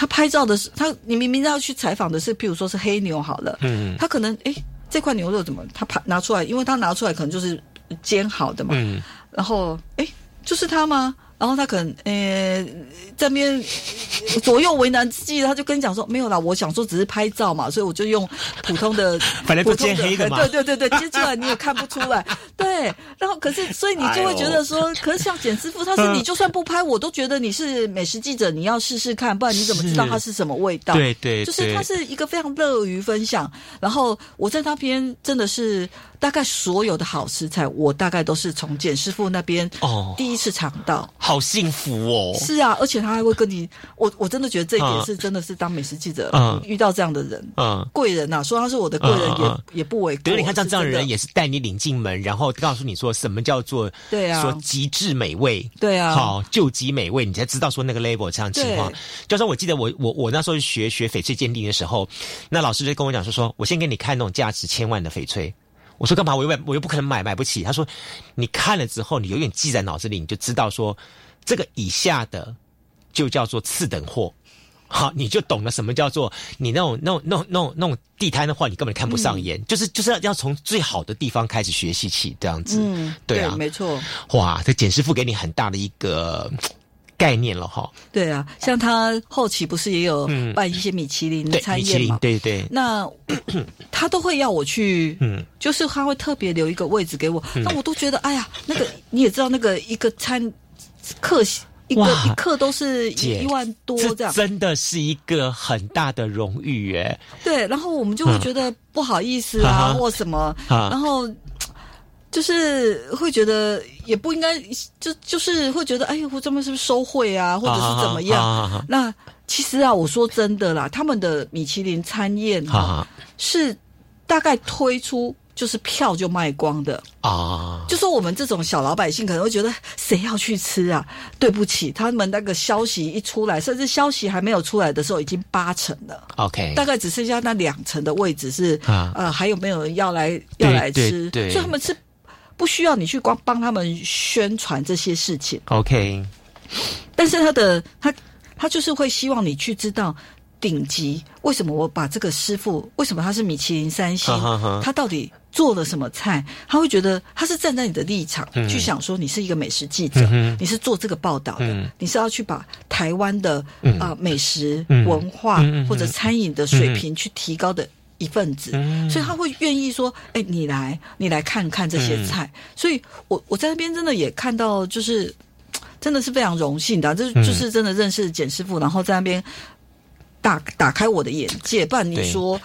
他拍照的是他，你明明要去采访的是，譬如说是黑牛好了，嗯他可能诶这块牛肉怎么他拍拿出来，因为他拿出来可能就是煎好的嘛，嗯，然后诶就是他吗？然后他可能呃在那边左右为难之际，他就跟你讲说没有啦，我想说只是拍照嘛，所以我就用普通的，反正都普通煎黑的嘛对对对对，煎出 来你也看不出来，对。然后可是所以你就会觉得说，可是像简师傅，他是 你就算不拍，我都觉得你是美食记者，你要试试看，不然你怎么知道它是什么味道？对对就是他是一个非常乐于分享。然后我在那边真的是大概所有的好食材，我大概都是从简师傅那边哦第一次尝到。好幸福哦。是啊，而且他还会跟你，我我真的觉得这一点嗯是真的是当美食记者、嗯遇到这样的人，嗯。贵人呐、说他是我的贵人也、也不为过。对，你看像这样的人也是带你领进门，然后告诉你说什么叫做对啊说极致美味，对啊好救急美味，你才知道说那个 label 这样情况对。就像我记得我我我那时候学学翡翠鉴定的时候，那老师就跟我讲说说，我先给你看那种价值千万的翡翠。我说干嘛？我又买我又不可能买，买不起。他说，你看了之后，你永远记在脑子里，你就知道说，这个以下的就叫做次等货。好，你就懂了什么叫做你那种那种那种那种那种地摊的话，你根本看不上眼。就是就是要要从最好的地方开始学习起，这样子。嗯，对啊没错，哇，这简师傅给你很大的一个嘖概念了哈。对啊，像他后期不是也有嗯办一些米其林对，米其林餐宴嘛？，对对，那 他都会要我去，嗯就是他会特别留一个位置给我，嗯那我都觉得，哎呀，那个你也知道，那个一个餐客一个一克都是姐一一万多这这样，真的是一个很大的荣誉耶。对，然后我们就会觉得不好意思啊，或什么，啊然后就是会觉得也不应该，就就是会觉得，哎呦，我这么是不是收贿啊，或者是怎么样？那其实啊，我说真的啦，他们的米其林餐宴哈、啊是大概推出就是票就卖光的。啊，就说我们这种小老百姓可能会觉得谁要去吃啊？对不起，他们那个消息一出来，甚至消息还没有出来的时候，已经八成了。OK，大概只剩下那两层的位置是啊呃，还有没有人要来要来吃？对对所以他们是不需要你去光帮他们宣传这些事情，OK，但是他的他他就是会希望你去知道顶级为什么我把这个师傅为什么他是米其林三星他到底做了什么菜？他会觉得他是站在你的立场、嗯。去想说，你是一个美食记者，嗯你是做这个报道的，嗯。你是要去把台湾的嗯。啊、呃美食、嗯。文化、或者餐饮的水平去提高的。一份子，嗯所以他会愿意说：“哎、你来，你来看看这些嗯菜。所以我我在那边真的也看到，就是 真的是非常荣幸的啊、这嗯就是真的认识简师傅，然后在那边打打开我的眼界。不然你说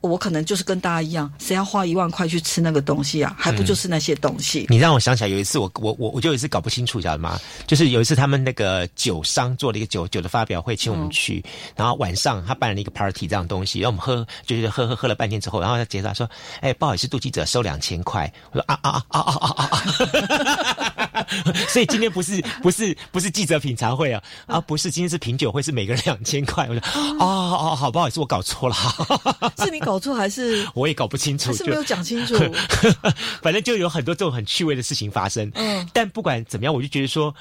我可能就是跟大家一样，谁要花一万块去吃那个东西啊？还不就是那些东西？你让我想起来有一次我，我我我就有一次搞不清楚，晓得吗？就是有一次他们那个酒商做了一个酒酒的发表会，请我们去，然后晚上他办了一个 party 这样东西，然后我们喝就是喝喝喝了半天之后，然后他结束他说：“哎，不好意思，杜记者收两千块。”我说：“啊啊啊啊啊啊啊！” 所以今天不是不是不是记者品茶会啊啊，不是今天是品酒会，是每个人两千块。我说：“哦哦好，不好意思，我搞错了，是你搞错还是 我也搞不清楚，还是没有讲清楚？反正就有很多这种很趣味的事情发生。嗯但不管怎么样，我就觉得说，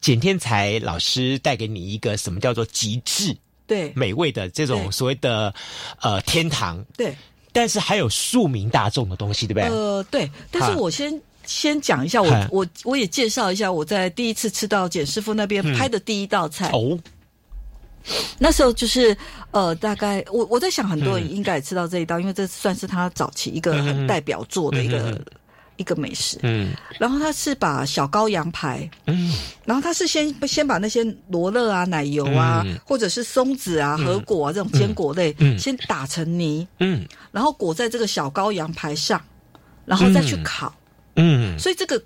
简天才老师带给你一个什么叫做极致对美味的这种所谓的呃天堂，对，但是还有庶民大众的东西，对不对？呃，对。但是我先先讲一下，我我我也介绍一下我在第一次吃到简师傅那边嗯拍的第一道菜。哦，那时候就是呃，大概我我在想，很多嗯。人应该也知道这一道，因为这算是他早期一个很代表作的一个、一个美食。嗯。然后他是把小羔羊排，嗯。然后他是先先把那些罗勒啊、奶油啊，嗯。或者是松子啊、核果啊这种坚果类，嗯。先打成泥，嗯。然后裹在这个小羔羊排上，然后再去烤。嗯，所以这个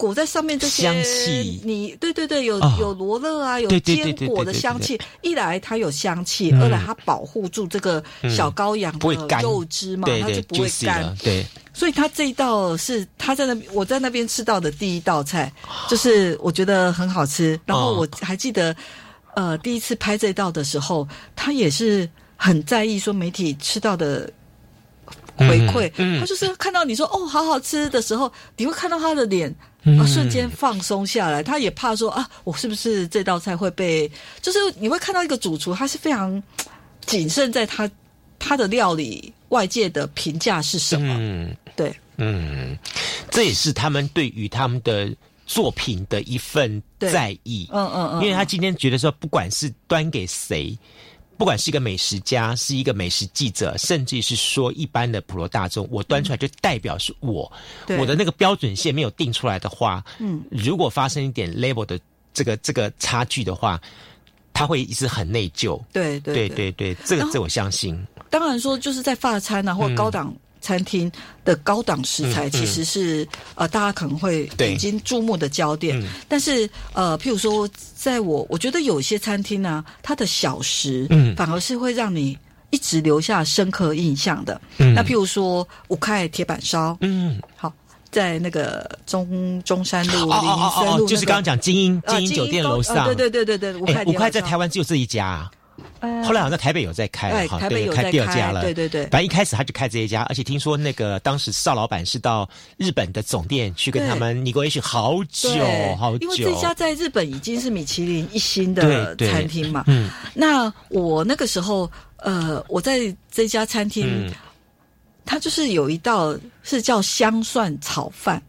裹在上面这些香气。你对对对，有、啊。有罗勒啊，有坚果的香气。一来它有香气，嗯。二来它保护住这个小羔羊的肉汁嘛，它就不会干。了。对，所以它这一道是他在那我在那边吃到的第一道菜，就是我觉得很好吃。然后我还记得，呃，第一次拍这道的时候，他也是很在意说媒体吃到的回馈。嗯嗯他就是看到你说哦好好吃的时候，你会看到他的脸。嗯啊，瞬间放松下来，他也怕说啊，我是不是这道菜会被？就是你会看到一个主厨，他是非常谨慎，在他他的料理外界的评价是什么？嗯对，嗯，这也是他们对于他们的作品的一份在意。嗯嗯嗯，因为他今天觉得说，不管是端给谁，不管是一个美食家，是一个美食记者，甚至是说一般的普罗大众，我端出来就代表是我，对。我的那个标准线没有定出来的话，嗯，如果发生一点 label 的这个这个差距的话，他会一直很内疚。对对对。对对，这个这我相信。当然说就是在发餐啊或嗯。高档餐厅的高档食材，嗯其实是、呃大家可能会对眼睛注目的焦点。嗯但是呃，譬如说，在我我觉得有一些餐厅呢、它的小食，嗯反而是会让你一直留下深刻印象的。嗯那譬如说五块铁板烧，嗯，好。在那个中中山路、哦林森路、那个，就是刚刚讲精英呃精英酒店楼上，呃对对对对对，五块哎，五块在台湾只有这一家啊。呃后来好像台北有在开台北对开有在开第二家了。对对对反正一开始他就开这一家，而且听说那个当时邵老板是到日本的总店去跟他们 negotiation 好久好久。因为这家在日本已经是米其林一星的餐厅嘛。嗯那我那个时候，呃，我在这家餐厅，嗯它就是有一道是叫香蒜炒饭。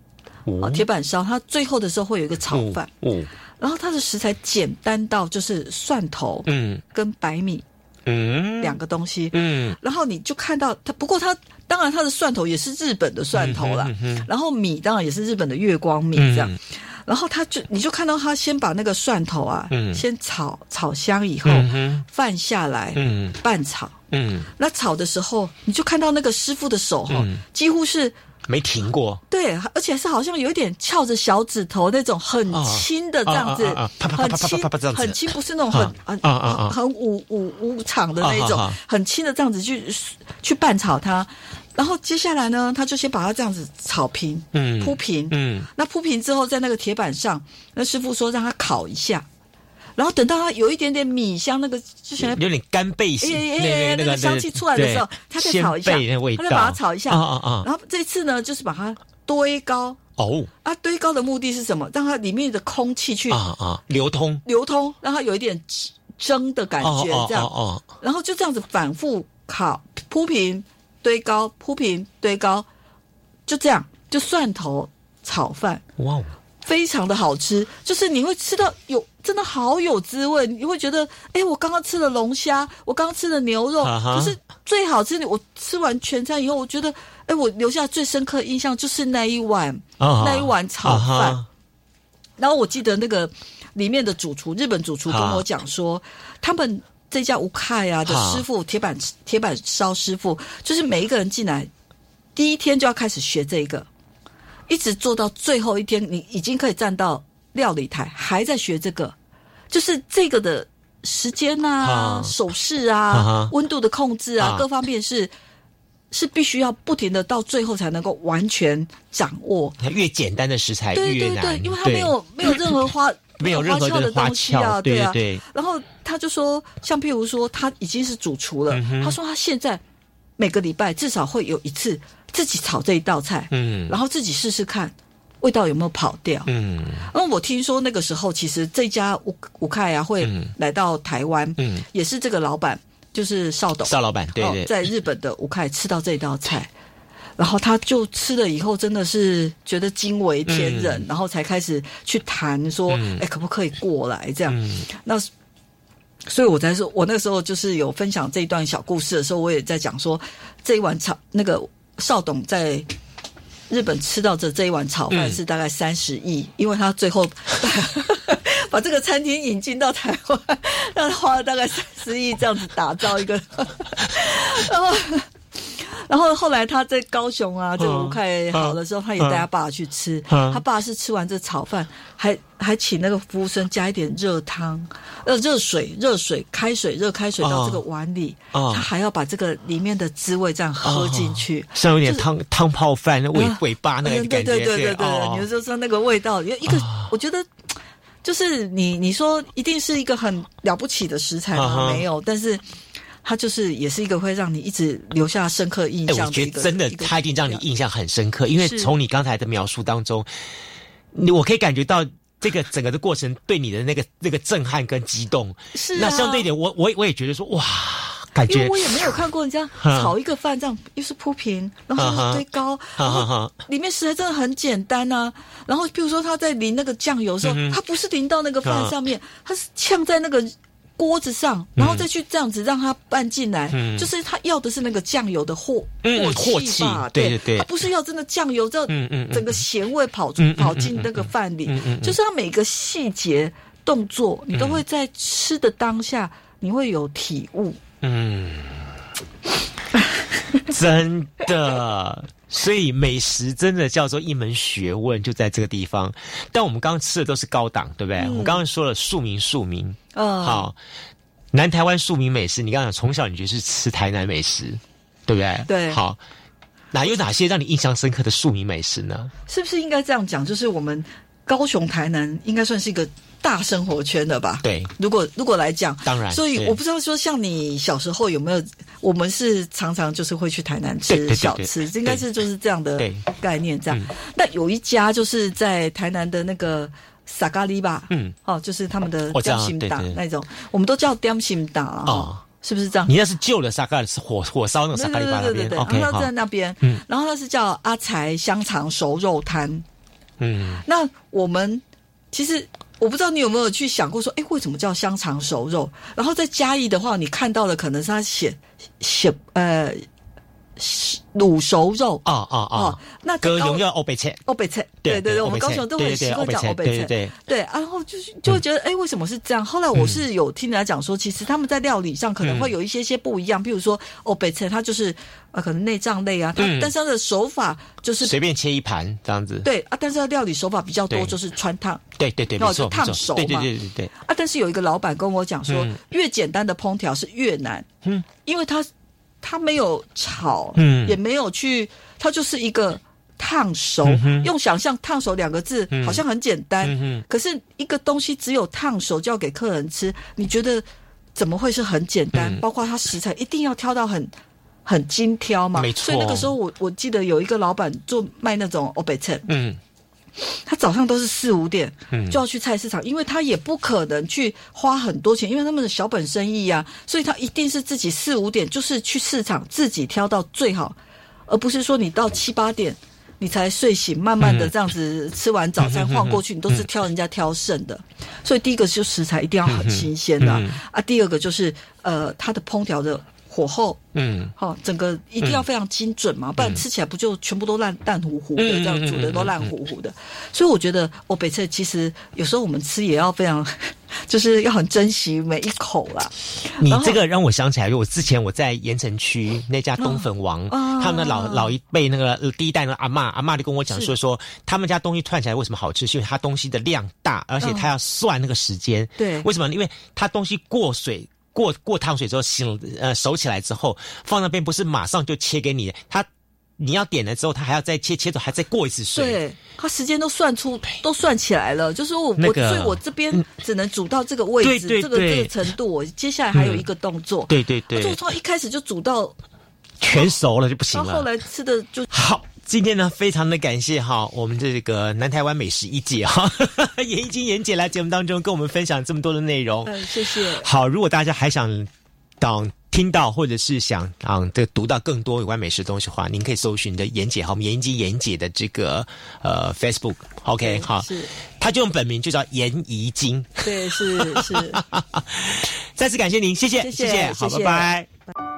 哦，铁板烧，它最后的时候会有一个炒饭，哦然后它的食材简单到就是蒜头嗯。跟白米嗯。两个东西，嗯。然后你就看到它，不过它当然它的蒜头也是日本的蒜头啦，嗯哼嗯哼然后米当然也是日本的月光米嗯。这样，然后他就你就看到他先把那个蒜头啊，嗯。先炒炒香以后，嗯哼。饭下来，嗯。拌炒，嗯。那炒的时候你就看到那个师傅的手哈、嗯。几乎是。没停过。对，而且是好像有一点翘着小指头那种很轻的这样子，很轻啪啪这样子很轻，不是那种很啊很很无无无场的那种很轻的这样子去去拌炒它。然后接下来呢，他就先把它这样子炒平，嗯铺平，嗯那铺平之后，在那个铁板上，那师傅说让它烤一下，然后等到它有一点点米香，那个之前有点干贝型，哎哎那哎那个个香气出来的时候它，再炒一下，鲜贝那味道，他再把它炒一下，啊啊啊！然后这次呢，就是把它堆高。哦。啊，堆高的目的是什么？让它里面的空气去啊啊，流通。流通，让它有一点蒸的感觉，这样，哦哦。然后就这样子反复烤，铺平堆高，铺平堆高，就这样，就蒜头炒饭。哦，哇哦，非常的好吃，就是你会吃到有真的好有滋味，你会觉得，哎，我刚刚吃了龙虾，我刚刚吃了牛肉，啊可是最好吃的，我吃完全餐以后，我觉得，哎，我留下最深刻的印象就是那一碗、啊那一碗炒饭。啊然后我记得那个里面的主厨，日本主厨跟我讲说，他们这家吴凯啊的师傅，铁板铁板烧师傅，就是每一个人进来第一天就要开始学这个，一直做到最后一天，你已经可以站到料理台，还在学这个，就是这个的时间啊、啊手势啊啊、温度的控制啊，啊各方面是。是必须要不停的到最后才能够完全掌握，它越简单的食材对越难，对对，因为它没有没有任何花 没有任何的花东西啊，俏，对啊。对，然后他就说，像譬如说，他已经是主厨了，嗯他说他现在每个礼拜至少会有一次自己炒这一道菜，嗯。然后自己试试看味道有没有跑掉。嗯。因为我听说那个时候，其实这家吴吴凯啊会嗯。来到台湾，嗯，也是这个老板，就是邵董，邵老板，对对，哦在日本的吴凯吃到这道菜，然后他就吃了以后，真的是觉得惊为天人，嗯。然后才开始去谈说，哎、嗯可不可以过来这样？嗯。那所以我才说，我那个时候就是有分享这一段小故事的时候，我也在讲说，这一碗炒那个邵董在。日本吃到的这一碗炒饭嗯是大概三十亿，因为他最后 把这个餐厅引进到台湾，让他花了大概三十亿这样子打造一个，然后。然后后来他在高雄啊，这个吴凯好的时候，他也带他爸去吃。他爸是吃完这炒饭，还还请那个服务生加一点热汤，呃，热水、热水、开水、热开水到这个碗里，他还要把这个里面的滋味这样喝进去，像有点汤汤泡饭那尾尾巴那个感觉。对对对对对，你就说那个味道，一个我觉得就是你你说一定是一个很了不起的食材吗？没有，但是。它就是也是一个会让你一直留下深刻印象。我觉得真的，它一定让你印象很深刻，因为从你刚才的描述当中，你我可以感觉到这个整个的过程对你的那个那个震撼跟激动。是，那相对一点，我我我也觉得说哇，感觉我也没有看过人家 炒一个饭这样，又是铺平，然后又是堆高，里面食材真的很简单啊。然后比如说他在淋那个酱油的时候，他不是淋到那个饭上面，他是呛在那个。锅子上，然后再去这样子让它拌进来，就是他要的是那个酱油的货货气吧？对对对，他不是要真的酱油，这整个咸味跑出跑进那个饭里，就是他每个细节动作，你都会在吃的当下，你会有体悟。嗯，真的。所以美食真的叫做一门学问，就在这个地方。但我们刚刚吃的都是高档，对不对？我刚刚说了庶民庶民，哦，好，南台湾庶民美食。你刚刚讲从小你就是吃台南美食，对不对？对，好，哪有哪些让你印象深刻的庶民美食呢？是不是应该这样讲？就是我们高雄、台南应该算是一个。大生活圈的吧？对，如果如果来讲，当然，所以我不知道说像你小时候有没有，我们是常常就是会去台南吃小吃，应该是就是这样的概念这样。那有一家就是在台南的那个萨咖喱吧，嗯，哦，就是他们的点心档那种，我们都叫点心档啊，是不是这样？你那是旧的萨咖，是火火烧那种萨咖喱吧那边，OK，他在那边，嗯，然后他是叫阿财香肠熟肉摊，嗯，那我们其实。我不知道你有没有去想过说，哎，为什么叫香肠熟肉？然后在嘉义的话，你看到的可能是他写写呃。卤熟肉。啊啊啊！那高雄叫欧北菜，欧北菜，对对对，我们高雄都很习惯讲欧北菜，对对。然后就是就会觉得，哎，为什么是这样？后来我是有听人家讲说，其实他们在料理上可能会有一些些不一样，比如说欧北菜，它就是呃可能内脏类啊，它但是它的手法就是随便切一盘这样子，对啊，但是它料理手法比较多，就是穿烫，对对对，没错，烫熟嘛，对对对对对。啊，但是有一个老板跟我讲说，越简单的烹调是越难，嗯，因为他。它没有炒，嗯，也没有去，它就是一个烫熟。用想象“烫熟”两个字，好像很简单。嗯可是一个东西只有烫熟就要给客人吃，你觉得怎么会是很简单？包括它食材一定要挑到很很精挑嘛？没错。所以那个时候，我我记得有一个老板做卖那种欧贝菜，嗯。他早上都是四五点就要去菜市场，因为他也不可能去花很多钱，因为他们的小本生意呀，所以他一定是自己四五点就是去市场自己挑到最好，而不是说你到七八点你才睡醒，慢慢的这样子吃完早餐晃过去，你都是挑人家挑剩的。所以第一个就食材一定要很新鲜的啊，第二个就是呃，它的烹调的。火候，嗯，好，整个一定要非常精准嘛，不然吃起来不就全部都烂烂糊糊的，这样煮的都烂糊糊的。所以我觉得，我北侧其实有时候我们吃也要非常，就是要很珍惜每一口啦。你这个让我想起来，我之前我在盐城区那家东粉王，他们的老老一辈那个第一代的阿妈，阿妈就跟我讲说说，他们家东西串起来为什么好吃，是因为他东西的量大，而且他要算那个时间。对，为什么？因为他东西过水。过过烫水之后，醒呃熟起来之后，放那边不是马上就切给你，他你要点了之后，他还要再切切走，还再过一次水。对，他时间都算出，都算起来了。就是我我所以我这边只能煮到这个位置，这个这个程度，我接下来还有一个动作。对对对，就从一开始就煮到全熟了就不行了。后来吃的就好。今天呢，非常的感谢哈，我们这个南台湾美食一姐哈，严一金严姐来节目当中跟我们分享这么多的内容。嗯，谢谢。好，如果大家还想当听到或者是想啊这读到更多有关美食东西的话，您可以搜寻的严姐哈，我们严一金严姐的这个呃 Facebook，OK 好，是，她就用本名就叫严怡金。对，是是。再次感谢您，谢谢谢谢，好，拜拜。